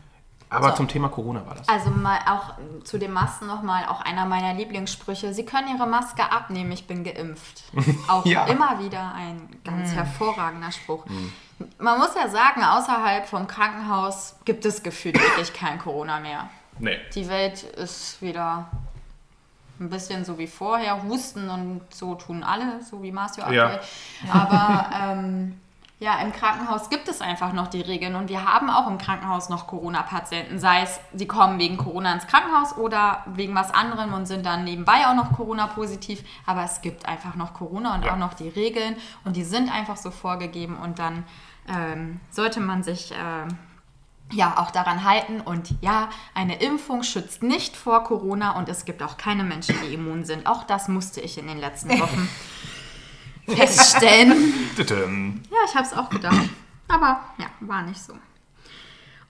Aber So. zum Thema Corona war das. Also mal auch äh, zu den Masken nochmal, auch einer meiner Lieblingssprüche. Sie können Ihre Maske abnehmen, ich bin geimpft. Auch Ja. immer wieder ein ganz hervorragender Spruch. Man muss ja sagen, außerhalb vom Krankenhaus gibt es gefühlt wirklich kein Corona mehr. Nee. Die Welt ist wieder ein bisschen so wie vorher. Husten und so tun alle, so wie Marcio Ja. aktuell. Aber ähm, Ja, im Krankenhaus gibt es einfach noch die Regeln und wir haben auch im Krankenhaus noch Corona-Patienten. Sei es, sie kommen wegen Corona ins Krankenhaus oder wegen was anderem und sind dann nebenbei auch noch Corona-positiv. Aber es gibt einfach noch Corona und Ja. auch noch die Regeln und die sind einfach so vorgegeben und dann ähm, sollte man sich ähm, ja auch daran halten. Und ja, eine Impfung schützt nicht vor Corona und es gibt auch keine Menschen, die immun sind. Auch das musste ich in den letzten Wochen feststellen. Ja, ich habe es auch gedacht. Aber ja, war nicht so.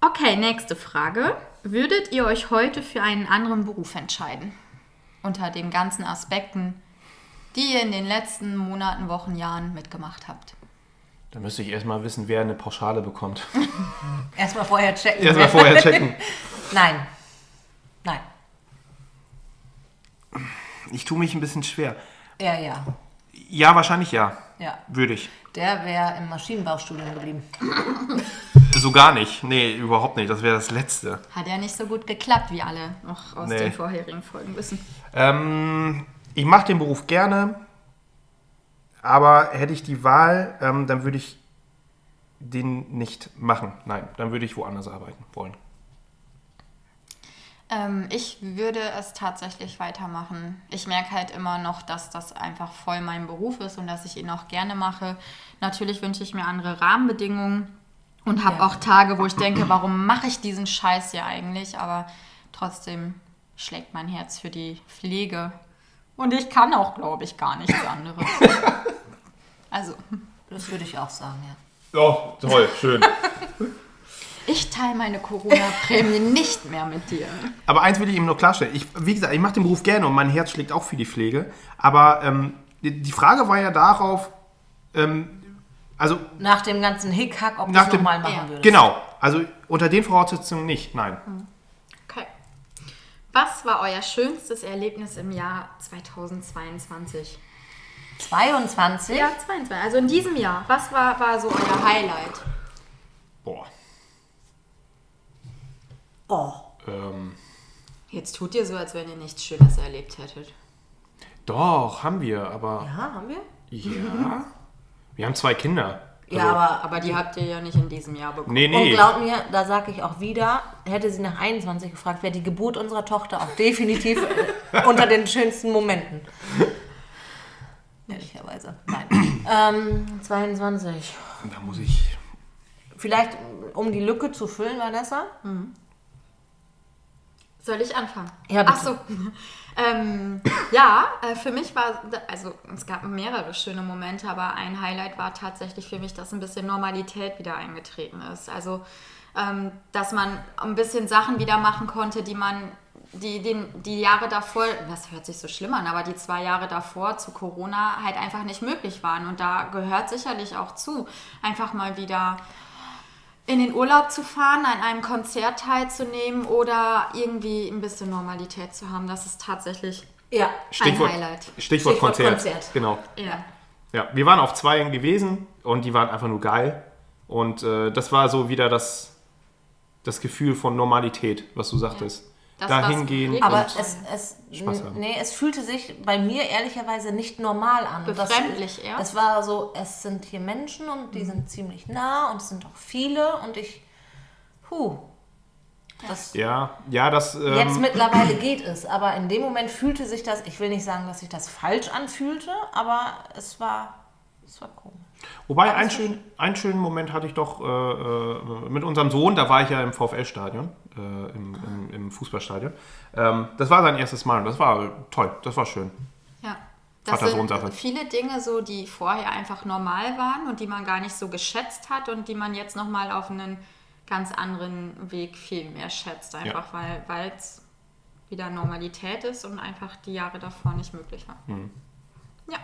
Okay, nächste Frage. Würdet ihr euch heute für einen anderen Beruf entscheiden? Unter den ganzen Aspekten, die ihr in den letzten Monaten, Wochen, Jahren mitgemacht habt. Da müsste ich erstmal wissen, wer eine Pauschale bekommt. Erstmal vorher checken. Erstmal vorher checken. Nein. Nein. Ich tue mich ein bisschen schwer. Ja, ja. Ja, wahrscheinlich ja. Ja. Würde ich. Der wäre im Maschinenbaustudium geblieben. So gar nicht. Nee, überhaupt nicht. Das wäre das Letzte. Hat ja nicht so gut geklappt, wie alle noch aus Nee. den vorherigen Folgen wissen. Ähm, ich mache den Beruf gerne, aber hätte ich die Wahl, ähm, dann würde ich den nicht machen. Nein, dann würde ich woanders arbeiten wollen. Ähm, ich würde es tatsächlich weitermachen. Ich merke halt immer noch, dass das einfach voll mein Beruf ist und dass ich ihn auch gerne mache. Natürlich wünsche ich mir andere Rahmenbedingungen und habe Ja. auch Tage, wo ich denke, warum mache ich diesen Scheiß hier eigentlich? Aber trotzdem schlägt mein Herz für die Pflege. Und ich kann auch, glaube ich, gar nichts anderes. Also, Das würde ich auch sagen, ja. Oh, toll, schön. ich teile meine Corona-Prämie nicht mehr mit dir. Aber eins will ich ihm nur klarstellen. Ich, wie gesagt, ich mache den Beruf gerne und mein Herz schlägt auch für die Pflege. Aber ähm, die die Frage war ja darauf, ähm, also Nach dem ganzen Hickhack, ob du Nach es dem- nochmal machen Ja. würdest. genau, also unter den Voraussetzungen nicht, nein. Okay. Was war euer schönstes Erlebnis im Jahr 2022? 22? Ja, 22. Also in diesem Jahr. Was war, war so euer Highlight? Boah. Oh. Ähm, Jetzt tut ihr so, als wenn ihr nichts Schönes erlebt hättet. doch, haben wir, aber Ja, haben wir? ja. Wir haben zwei Kinder. Ja, Also- aber Aber die habt ihr ja nicht in diesem Jahr bekommen. Nee, Und nee. glaub mir, da sage ich auch wieder, hätte sie nach 21 gefragt, wäre die Geburt unserer Tochter auch definitiv äh, unter den schönsten Momenten. Ehrlicherweise. Nein. ähm, 22. Da muss ich. Vielleicht, um die Lücke zu füllen, Vanessa? Soll ich anfangen? Ja, bitte. Ach so. ähm, ja, äh, für mich war, also es gab mehrere schöne Momente, aber ein Highlight war tatsächlich für mich, dass ein bisschen Normalität wieder eingetreten ist. Also, ähm, dass man ein bisschen Sachen wieder machen konnte, die man, die, den, die Jahre davor, das hört sich so schlimm an, aber die zwei Jahre davor zu Corona halt einfach nicht möglich waren. Und da gehört sicherlich auch zu, einfach mal wieder in den Urlaub zu fahren, an einem Konzert teilzunehmen oder irgendwie ein bisschen Normalität zu haben. Das ist tatsächlich Ja. Stichwort, Highlight. Stichwort, Stichwort Konzert. Konzert. Genau. ja. Ja, wir waren auf zwei gewesen und die waren einfach nur geil. Und äh, das war so wieder das, das Gefühl von Normalität, was du sagtest. Das Da war's hingehen wirklich. Aber und es, es, Spaß haben. nee, es fühlte sich bei mir ehrlicherweise nicht normal an. Und das- Befremdlich eher? Es war so, es sind hier Menschen und die sind ziemlich nah und es sind auch viele und ich, puh. Das, ja, ja, das. Ähm, Jetzt mittlerweile geht es, aber in dem Moment fühlte sich das, ich will nicht sagen, dass sich das falsch anfühlte, aber es war, es war komisch. Wobei, einen, schön, einen schönen Moment hatte ich doch äh, äh, mit unserem Sohn, da war ich ja im VfL-Stadion, äh, im, im, im Fußballstadion. Ähm, das war sein erstes Mal und das war toll, das war schön. Ja. Das sind viele Dinge so, die vorher einfach normal waren und die man gar nicht so geschätzt hat und die man jetzt nochmal auf einen ganz anderen Weg viel mehr schätzt. Einfach weil weil es wieder Normalität ist und einfach die Jahre davor nicht möglich war. Mhm. Ja.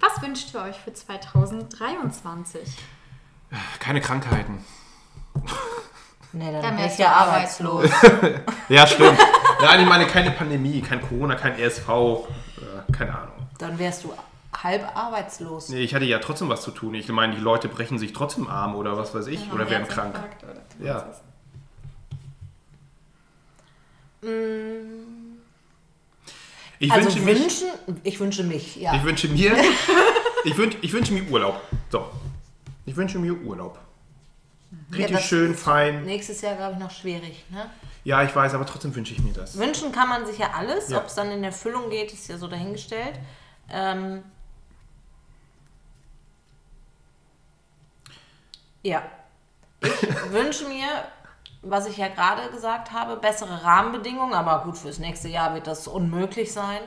Was wünscht ihr euch für 2023? Keine Krankheiten. Nee, dann, Dann wärst ich ja du arbeitslos. Ja, stimmt. Nein, ich meine keine Pandemie, kein Corona, kein ESV, äh, keine Ahnung. Dann wärst du halb arbeitslos. Nee, ich hatte ja trotzdem was zu tun. Ich meine, die Leute brechen sich trotzdem Arm oder was weiß ich, oder werden krank. Oder Ja. Ich also wünsche mich, wünschen, ich wünsche mich, ja. ich wünsche mir, ich wünsche, ich wünsche mir Urlaub. So. Ich wünsche mir Urlaub. Ja, Richtig das schön, fein. Nächstes Jahr, glaube ich, noch schwierig. Ne? Ja, ich weiß, aber trotzdem wünsche ich mir das. Wünschen kann man sich ja alles. Ja. Ob es dann in Erfüllung geht, ist ja so dahingestellt. Ähm, ja. Ich wünsche mir, was ich ja gerade gesagt habe, bessere Rahmenbedingungen. Aber gut, fürs nächste Jahr wird das unmöglich sein.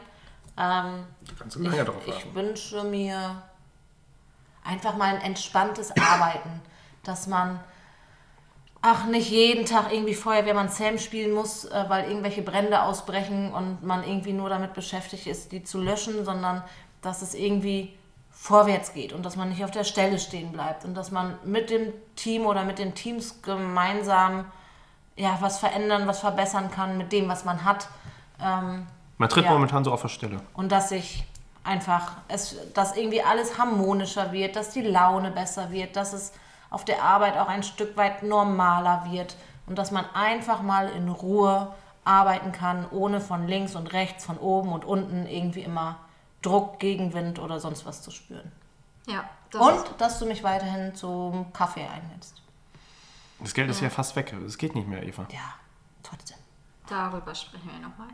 Ähm, kannst du lange drauf ich, warten. ich wünsche mir einfach mal ein entspanntes Arbeiten, dass man ach nicht jeden Tag irgendwie Feuerwehrmann Sam spielen muss, äh, weil irgendwelche Brände ausbrechen und man irgendwie nur damit beschäftigt ist, die zu löschen, sondern dass es irgendwie vorwärts geht und dass man nicht auf der Stelle stehen bleibt und dass man mit dem Team oder mit den Teams gemeinsam ja was verändern, was verbessern kann mit dem, was man hat. Ähm, Man tritt Ja. momentan so auf der Stelle. und dass sich einfach, es, dass irgendwie alles harmonischer wird, dass die Laune besser wird, dass es auf der Arbeit auch ein Stück weit normaler wird und dass man einfach mal in Ruhe arbeiten kann, ohne von links und rechts, von oben und unten irgendwie immer Druck, Gegenwind oder sonst was zu spüren. Ja, das Und ist, dass du mich weiterhin zum Kaffee einlädst. Das Geld ist ja fast weg. Es geht nicht mehr, Eva. Ja, trotzdem. darüber sprechen wir nochmal.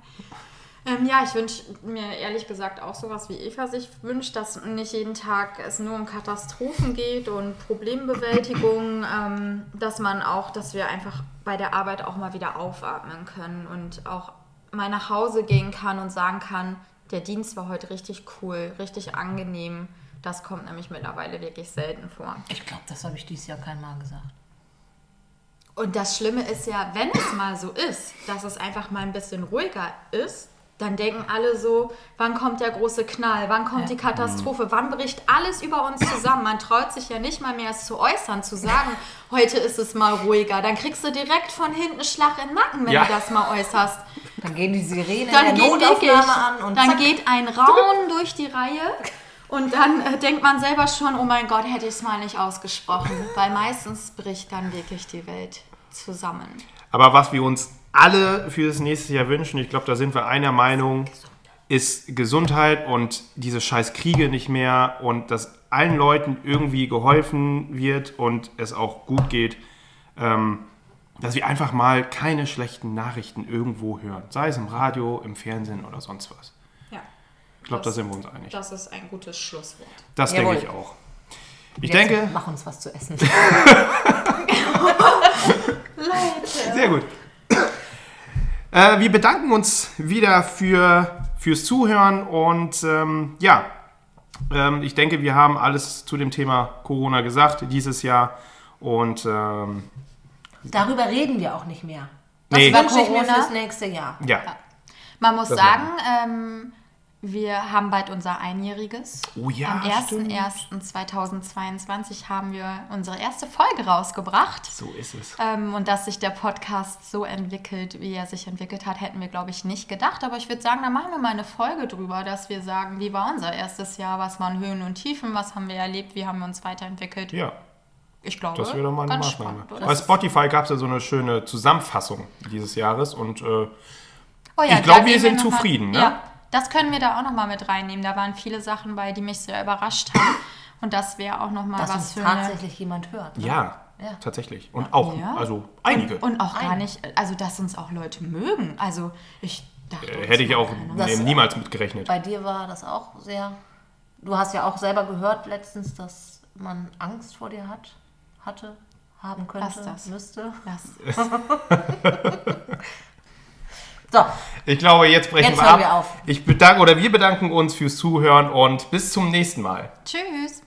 Ähm, ja, ich wünsche mir ehrlich gesagt auch sowas, wie Eva sich wünscht, dass nicht jeden Tag es nur um Katastrophen geht und Problembewältigung, ähm, dass man auch, dass wir einfach bei der Arbeit auch mal wieder aufatmen können und auch mal nach Hause gehen kann und sagen kann, der Dienst war heute richtig cool, richtig angenehm. Das kommt nämlich mittlerweile wirklich selten vor. Ich glaube, das habe ich dieses Jahr kein Mal gesagt. Und das Schlimme ist ja, wenn es mal so ist, dass es einfach mal ein bisschen ruhiger ist, dann denken alle so, wann kommt der große Knall, wann kommt die Katastrophe, wann bricht alles über uns zusammen. Man traut sich ja nicht mal mehr es zu äußern, zu sagen, heute ist es mal ruhiger. Dann kriegst du direkt von hinten Schlag in den Nacken, wenn Ja. du das mal äußerst. Dann gehen die Sirenen Dann der Notaufnahme an und dann zack. geht ein Raunen durch die Reihe. Und dann äh, denkt man selber schon, oh mein Gott, hätte ich es mal nicht ausgesprochen. Weil meistens bricht dann wirklich die Welt zusammen. Aber was wir uns alle für das nächste Jahr wünschen, ich glaube, da sind wir einer Meinung, ist Gesundheit und diese scheiß Kriege nicht mehr und dass allen Leuten irgendwie geholfen wird und es auch gut geht. Ähm, dass wir einfach mal keine schlechten Nachrichten irgendwo hören. Sei es im Radio, im Fernsehen oder sonst was. Ja. Ich glaube, da sind wir uns einig. Das ist ein gutes Schlusswort. Das Jawohl. denke ich auch. Ich Jetzt denke, Mach uns was zu essen. Sehr gut. Äh, wir bedanken uns wieder für, fürs Zuhören und ähm, ja, ähm, ich denke, wir haben alles zu dem Thema Corona gesagt dieses Jahr und ähm, Darüber reden wir auch nicht mehr. Das Nee. wünsche ich mir Corona? fürs nächste Jahr. ja. Man muss Das sagen, ähm, wir haben bald unser Einjähriges. Oh ja, Am 01.01.2022 haben wir unsere erste Folge rausgebracht. So ist es. Ähm, und dass sich der Podcast so entwickelt, wie er sich entwickelt hat, hätten wir, glaube ich, nicht gedacht. Aber ich würde sagen, da machen wir mal eine Folge drüber, dass wir sagen, wie war unser erstes Jahr, was waren Höhen und Tiefen, was haben wir erlebt, wie haben wir uns weiterentwickelt. Ja, Ich glaube, das wäre doch mal eine Maßnahme. spannend? Bei Spotify gab es ja so eine schöne Zusammenfassung dieses Jahres und äh, Oh Ich da glaube, wir sind noch mal- zufrieden, ne? Ja, das können wir da auch nochmal mit reinnehmen. Da waren viele Sachen bei, die mich sehr überrascht haben. Und das wäre auch nochmal Dass was uns für eine... tatsächlich jemand hört. ne? ja, Ja. tatsächlich. Und auch, Ja. also einige. Und auch gar Ein. nicht, also dass uns auch Leute mögen. Also ich dachte... äh, hätte ich auch. Das- niemals mitgerechnet. Bei dir war das auch sehr. Du hast ja auch selber gehört letztens, dass man Angst vor dir hat, hatte, haben könnte, Lass das. müsste. Das, So, Ich glaube, jetzt brechen Jetzt wir ab. wir auf. Ich bedanke oder wir bedanken uns fürs Zuhören und bis zum nächsten Mal. tschüss.